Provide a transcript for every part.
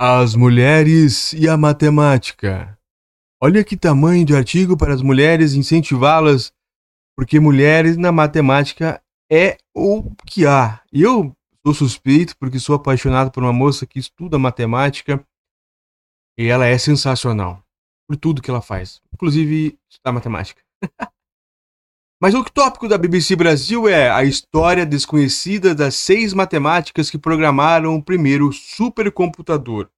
As mulheres e a matemática. Olha que tamanho de artigo para as mulheres incentivá-las, porque mulheres na matemática é o que há. Eu sou suspeito porque sou apaixonado por uma moça que estuda matemática e ela é sensacional por tudo que ela faz, inclusive estudar matemática. Mas o tópico da BBC Brasil é a história desconhecida das seis matemáticas que programaram o primeiro supercomputador.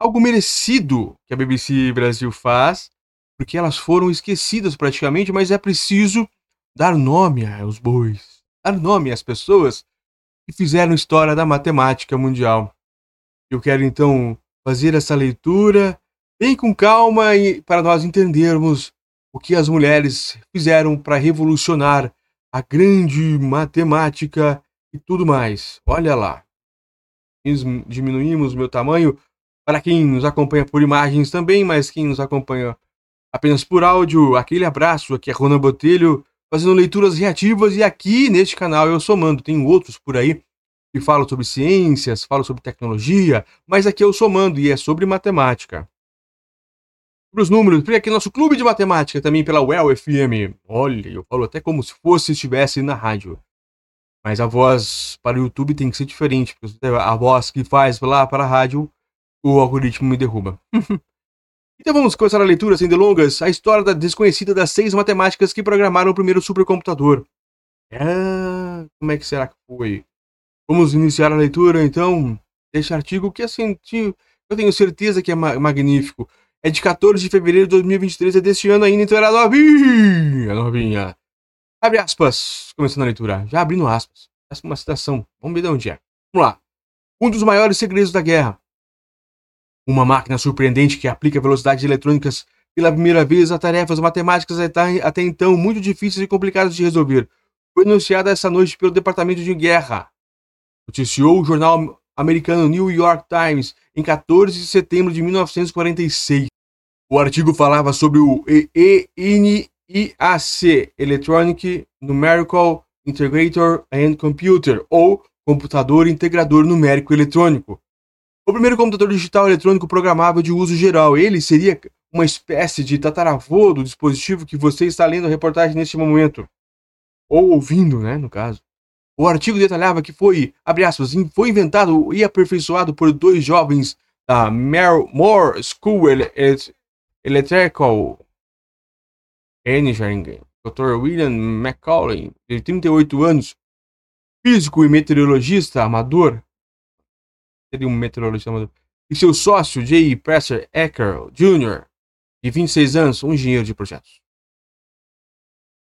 Algo merecido que a BBC Brasil faz, porque elas foram esquecidas praticamente, mas é preciso dar nome aos bois, dar nome às pessoas que fizeram história da matemática mundial. Eu quero então fazer essa leitura bem com calma e para nós entendermos o que as mulheres fizeram para revolucionar a grande matemática e tudo mais. Olha lá. Diminuímos meu tamanho para quem nos acompanha por imagens também, mas quem nos acompanha apenas por áudio, aquele abraço. Aqui é Ronan Botelho fazendo leituras reativas e aqui neste canal eu somando. Tem outros por aí que falam sobre ciências, falam sobre tecnologia, mas aqui eu somando e é sobre matemática para os números, tem aqui nosso clube de matemática também pela Well FM. Olha, eu falo até como se fosse estivesse na rádio. Mas a voz para o YouTube tem que ser diferente, porque a voz que faz lá para a rádio, o algoritmo me derruba. então vamos começar a leitura sem delongas, a história da desconhecida das seis matemáticas que programaram o primeiro supercomputador. Ah, como é que será que foi? Vamos iniciar a leitura então deste artigo que assim, eu tenho certeza que é magnífico é de 14 de fevereiro de 2023, é deste ano ainda, então era novinha, novinha. Abre aspas, começando a leitura, já abrindo aspas. Essa é uma citação, vamos ver de onde é. Vamos lá. Um dos maiores segredos da guerra. Uma máquina surpreendente que aplica velocidades eletrônicas pela primeira vez a tarefas matemáticas até então muito difíceis e complicadas de resolver. Foi anunciada essa noite pelo Departamento de Guerra. Noticiou o jornal americano New York Times em 14 de setembro de 1946. O artigo falava sobre o ENIAC, Electronic Numerical Integrator and Computer, ou Computador Integrador Numérico Eletrônico. O primeiro computador digital eletrônico programável de uso geral. Ele seria uma espécie de tataravô do dispositivo que você está lendo a reportagem neste momento. Ou ouvindo, né, no caso. O artigo detalhava que foi, abre aspas, foi inventado e aperfeiçoado por dois jovens da Moore School Electrical Engineering, Dr. William Macaulay, de 38 anos, físico e meteorologista amador, seria um meteorologista amador, e seu sócio, J. Presser Ecker Jr., de 26 anos, um engenheiro de projetos.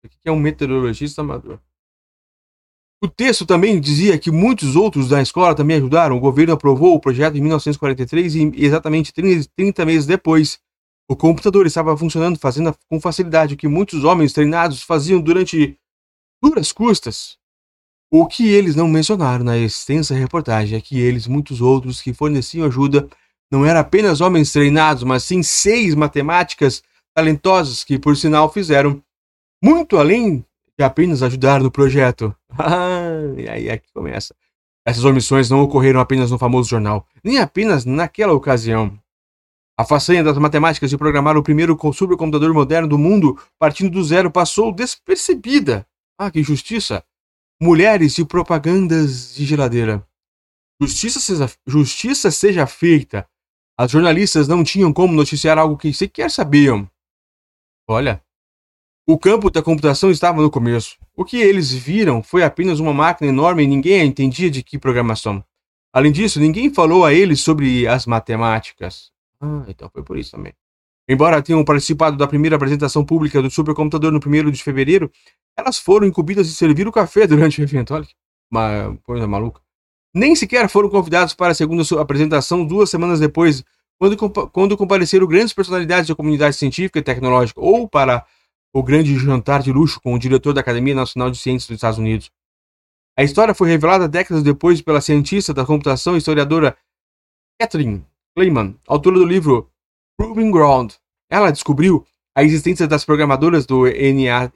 O que é um meteorologista amador? O texto também dizia que muitos outros da escola também ajudaram. O governo aprovou o projeto em 1943 e exatamente 30 meses depois, o computador estava funcionando fazendo com facilidade o que muitos homens treinados faziam durante duras custas. O que eles não mencionaram na extensa reportagem é que eles, muitos outros que forneciam ajuda, não eram apenas homens treinados, mas sim seis matemáticas talentosas que, por sinal, fizeram muito além de apenas ajudar no projeto. e aí que começa. Essas omissões não ocorreram apenas no famoso jornal, nem apenas naquela ocasião. A façanha das matemáticas de programar o primeiro supercomputador moderno do mundo, partindo do zero, passou despercebida. Ah, que injustiça! Mulheres e propagandas de geladeira. Justiça seja, justiça seja feita. As jornalistas não tinham como noticiar algo que sequer sabiam. Olha, o campo da computação estava no começo. O que eles viram foi apenas uma máquina enorme e ninguém entendia de que programação. Além disso, ninguém falou a eles sobre as matemáticas. Ah, então foi por isso também. Embora tenham participado da primeira apresentação pública do supercomputador no 1 de fevereiro, elas foram incumbidas de servir o café durante o evento. Olha que uma coisa maluca. Nem sequer foram convidados para a segunda apresentação duas semanas depois, quando, quando compareceram grandes personalidades da comunidade científica e tecnológica, ou para o grande jantar de luxo com o diretor da Academia Nacional de Ciências dos Estados Unidos. A história foi revelada décadas depois pela cientista da computação e historiadora Catherine Kleiman, autora do livro Proving Ground. Ela descobriu a existência das programadoras do NIAC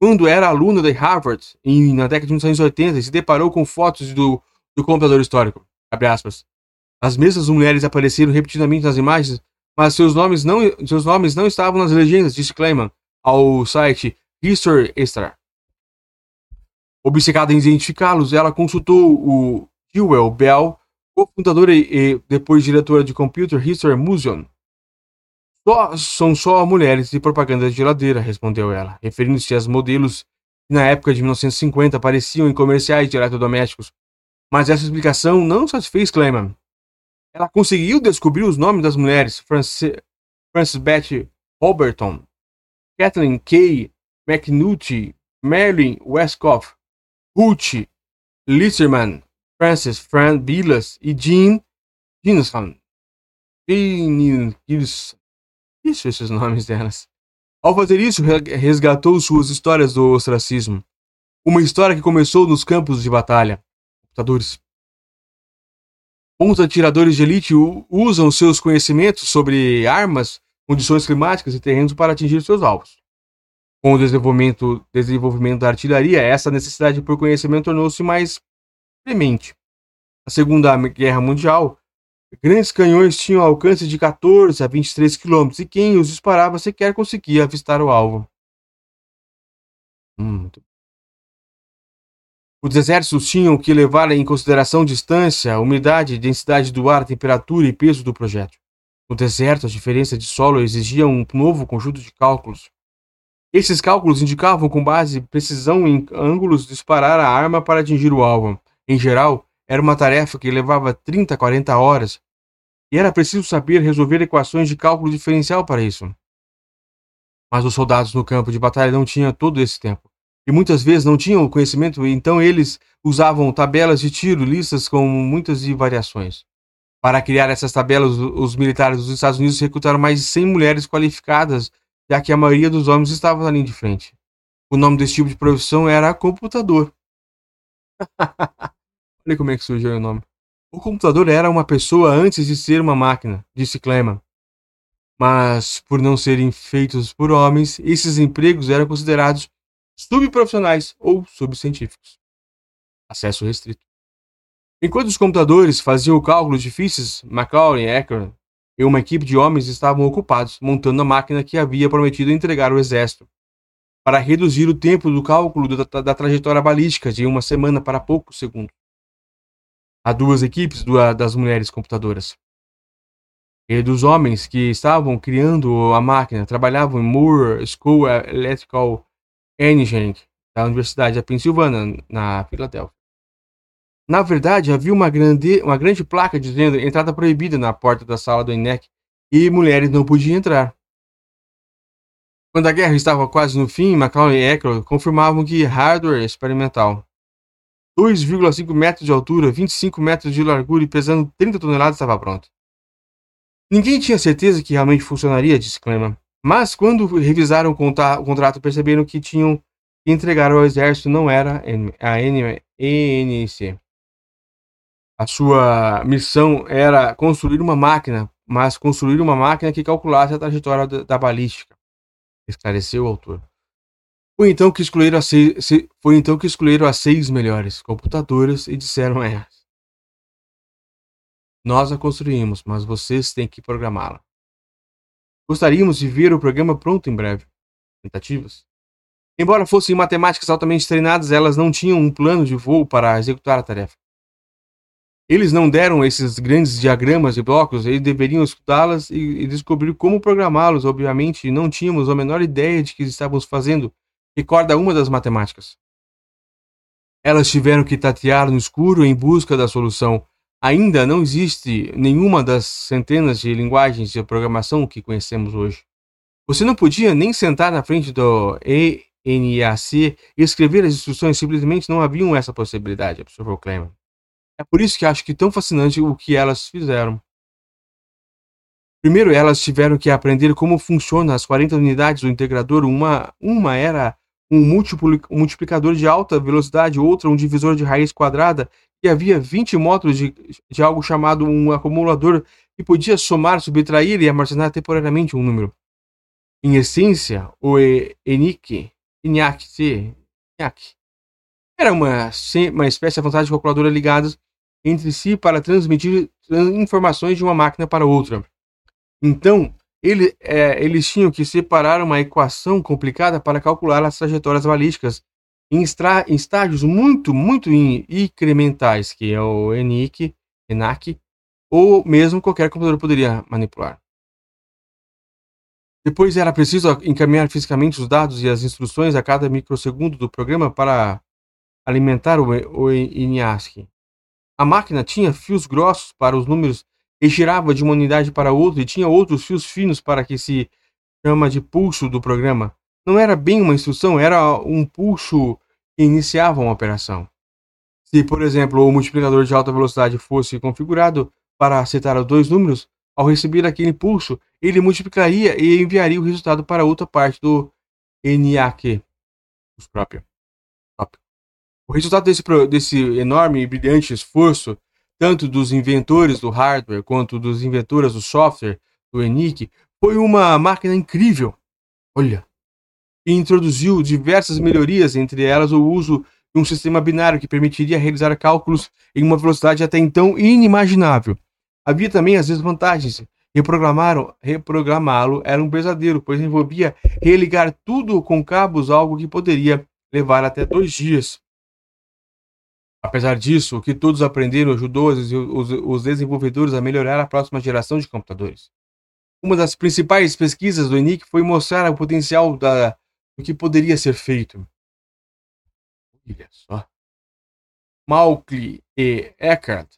quando era aluna de Harvard em, na década de 1980 e se deparou com fotos do do computador histórico. As mesmas mulheres apareceram repetidamente nas imagens, mas seus nomes não, seus nomes não estavam nas legendas, disse Clayman ao site History Extra. Obcecada em identificá-los, ela consultou o Jewel Bell, cofundadora e, e depois diretora de Computer History Museum. Só, são só mulheres de propaganda de geladeira, respondeu ela, referindo-se às modelos que na época de 1950 apareciam em comerciais de eletrodomésticos. Mas essa explicação não satisfez Clayman. Ela conseguiu descobrir os nomes das mulheres Frances, Betty Roberton, Kathleen Kay McNulty, Marilyn Westcott, Ruth Listerman, Frances Fran Villas e Jean Ginson. Isso, esses nomes delas. Ao fazer isso, resgatou suas histórias do ostracismo. Uma história que começou nos campos de batalha. Computadores. Bons atiradores de elite usam seus conhecimentos sobre armas, condições climáticas e terrenos para atingir seus alvos. Com o desenvolvimento, desenvolvimento da artilharia, essa necessidade por conhecimento tornou-se mais premente. Na Segunda Guerra Mundial, grandes canhões tinham alcance de 14 a 23 km e quem os disparava sequer conseguia avistar o alvo. Hum, os exércitos tinham que levar em consideração distância, umidade, densidade do ar, temperatura e peso do projétil. No deserto, a diferença de solo exigia um novo conjunto de cálculos. Esses cálculos indicavam com base precisão em ângulos disparar a arma para atingir o alvo. Em geral, era uma tarefa que levava 30 a 40 horas, e era preciso saber resolver equações de cálculo diferencial para isso. Mas os soldados no campo de batalha não tinham todo esse tempo e muitas vezes não tinham conhecimento, então eles usavam tabelas de tiro, listas com muitas variações. Para criar essas tabelas, os militares dos Estados Unidos recrutaram mais de 100 mulheres qualificadas, já que a maioria dos homens estava linha de frente. O nome desse tipo de profissão era computador. Olha como é que surgiu o nome. O computador era uma pessoa antes de ser uma máquina, disse Cleman. Mas, por não serem feitos por homens, esses empregos eram considerados subprofissionais ou subcientíficos. Acesso restrito. Enquanto os computadores faziam cálculos difíceis, Macaulay e Ecker e uma equipe de homens estavam ocupados montando a máquina que havia prometido entregar ao exército, para reduzir o tempo do cálculo da, da trajetória balística de uma semana para poucos segundos. Há duas equipes das mulheres computadoras. E dos homens que estavam criando a máquina trabalhavam em Moore School Electrical Engineering, da Universidade da Pensilvânia, na Filadélfia. Na verdade, havia uma grande, uma grande placa dizendo entrada proibida na porta da sala do ENEC e mulheres não podiam entrar. Quando a guerra estava quase no fim, Macaulay e Eckler confirmavam que hardware experimental, 2,5 metros de altura, 25 metros de largura e pesando 30 toneladas, estava pronto. Ninguém tinha certeza que realmente funcionaria, disse Cleman. Mas quando revisaram o contrato, perceberam que tinham que entregar ao exército não era a ENC. A sua missão era construir uma máquina, mas construir uma máquina que calculasse a trajetória da, balística, esclareceu o autor. Foi então que escolheram as seis, foi então que as seis melhores computadoras e disseram a elas: Nós a construímos, mas vocês têm que programá-la. Gostaríamos de ver o programa pronto em breve. Tentativas. Embora fossem matemáticas altamente treinadas, elas não tinham um plano de voo para executar a tarefa. Eles não deram esses grandes diagramas de blocos, eles deveriam estudá-las e, e, descobrir como programá-los. Obviamente, não tínhamos a menor ideia de que estávamos fazendo, recorda uma das matemáticas. Elas tiveram que tatear no escuro em busca da solução, Ainda não existe nenhuma das centenas de linguagens de programação que conhecemos hoje. Você não podia nem sentar na frente do ENAC e escrever as instruções, simplesmente não haviam essa possibilidade, observou Clayman. É por isso que acho que tão fascinante o que elas fizeram. Primeiro, elas tiveram que aprender como funcionam as 40 unidades do integrador. Uma, uma era um multiplicador de alta velocidade, outra um divisor de raiz quadrada que havia 20 módulos de, de algo chamado um acumulador que podia somar, subtrair e armazenar temporariamente um número. Em essência, o ENIAC, ENIAC, ENIAC era uma, uma espécie vantagem de calculadora ligada entre si para transmitir informações de uma máquina para outra. Então, ele, é, eles tinham que separar uma equação complicada para calcular as trajetórias balísticas em, extra, em estágios muito, muito incrementais, que é o ENIAC, ENAC, ou mesmo qualquer computador poderia manipular. Depois era preciso encaminhar fisicamente os dados e as instruções a cada microsegundo do programa para alimentar o, o ENIAC. A máquina tinha fios grossos para os números e girava de uma unidade para outra e tinha outros fios finos para que se chama de pulso do programa. Não era bem uma instrução, era um pulso que iniciava uma operação. Se, por exemplo, o multiplicador de alta velocidade fosse configurado para acertar os dois números, ao receber aquele impulso, ele multiplicaria e enviaria o resultado para outra parte do NAQ. O resultado desse, desse enorme e brilhante esforço, tanto dos inventores do hardware quanto dos inventores do software do ENIAC, foi uma máquina incrível. Olha, e introduziu diversas melhorias, entre elas o uso de um sistema binário que permitiria realizar cálculos em uma velocidade até então inimaginável. Havia também as desvantagens. Reprogramá-lo era um pesadelo, pois envolvia religar tudo com cabos, algo que poderia levar até dois dias. Apesar disso, o que todos aprenderam ajudou os, os, os desenvolvedores a melhorar a próxima geração de computadores. Uma das principais pesquisas do ENIAC foi mostrar o potencial da, do que poderia ser feito. Olha só. Malkley e Eckert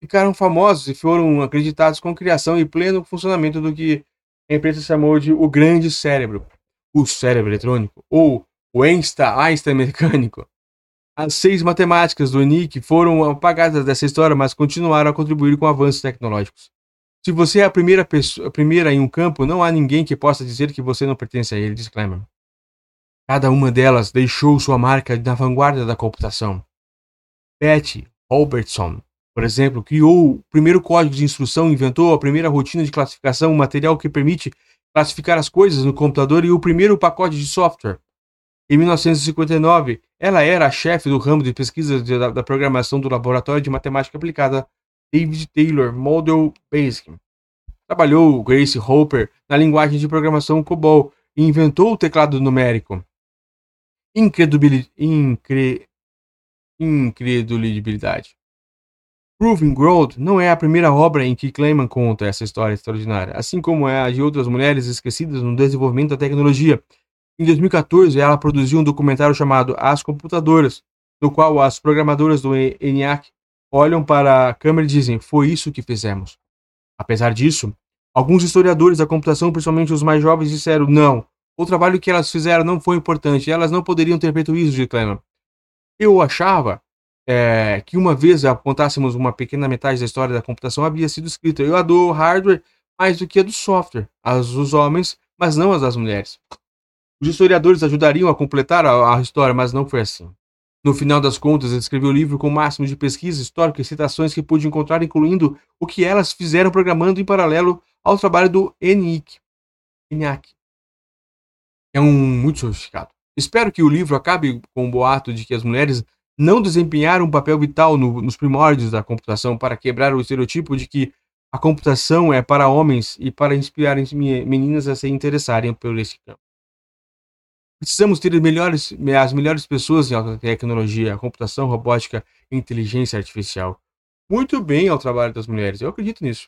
ficaram famosos e foram acreditados com criação e pleno funcionamento do que a imprensa chamou de o grande cérebro, o cérebro eletrônico, ou o Einstein, Einstein mecânico. As seis matemáticas do ENIAC foram apagadas dessa história, mas continuaram a contribuir com avanços tecnológicos. Se você é a primeira, pessoa, a primeira em um campo, não há ninguém que possa dizer que você não pertence a ele, diz Clement. Cada uma delas deixou sua marca na vanguarda da computação. Betty Robertson por exemplo, criou o primeiro código de instrução, inventou a primeira rotina de classificação, um material que permite classificar as coisas no computador e o primeiro pacote de software. Em 1959, ela era a chefe do ramo de pesquisa de, da, da, programação do Laboratório de Matemática Aplicada David Taylor Model Basic. Trabalhou Grace Hopper na linguagem de programação COBOL e inventou o teclado numérico. Incredulidade. Incre, incredulidade. Proving Growth não é a primeira obra em que Clayman conta essa história extraordinária, assim como é a de outras mulheres esquecidas no desenvolvimento da tecnologia. Em 2014, ela produziu um documentário chamado As Computadoras, no qual as programadoras do ENIAC olham para a câmera e dizem: Foi isso que fizemos. Apesar disso, alguns historiadores da computação, principalmente os mais jovens, disseram: Não, o trabalho que elas fizeram não foi importante, elas não poderiam ter feito isso, de Clayman. Eu achava é, que uma vez apontássemos uma pequena metade da história da computação havia sido escrita. Eu a do hardware mais do que a do software, as dos homens, mas não as das mulheres. Os historiadores ajudariam a completar a, a história, mas não foi assim. No final das contas, ele escreveu o livro com o máximo de pesquisa histórica e citações que pude encontrar, incluindo o que elas fizeram programando em paralelo ao trabalho do ENIAC. ENIAC. É um muito sofisticado. Espero que o livro acabe com o boato de que as mulheres não desempenharam um papel vital no, nos primórdios da computação para quebrar o estereotipo de que a computação é para homens e para inspirar meninas a se interessarem por esse campo. Precisamos ter melhores, as melhores pessoas em alta tecnologia, computação, robótica e inteligência artificial. Muito bem ao trabalho das mulheres, eu acredito nisso.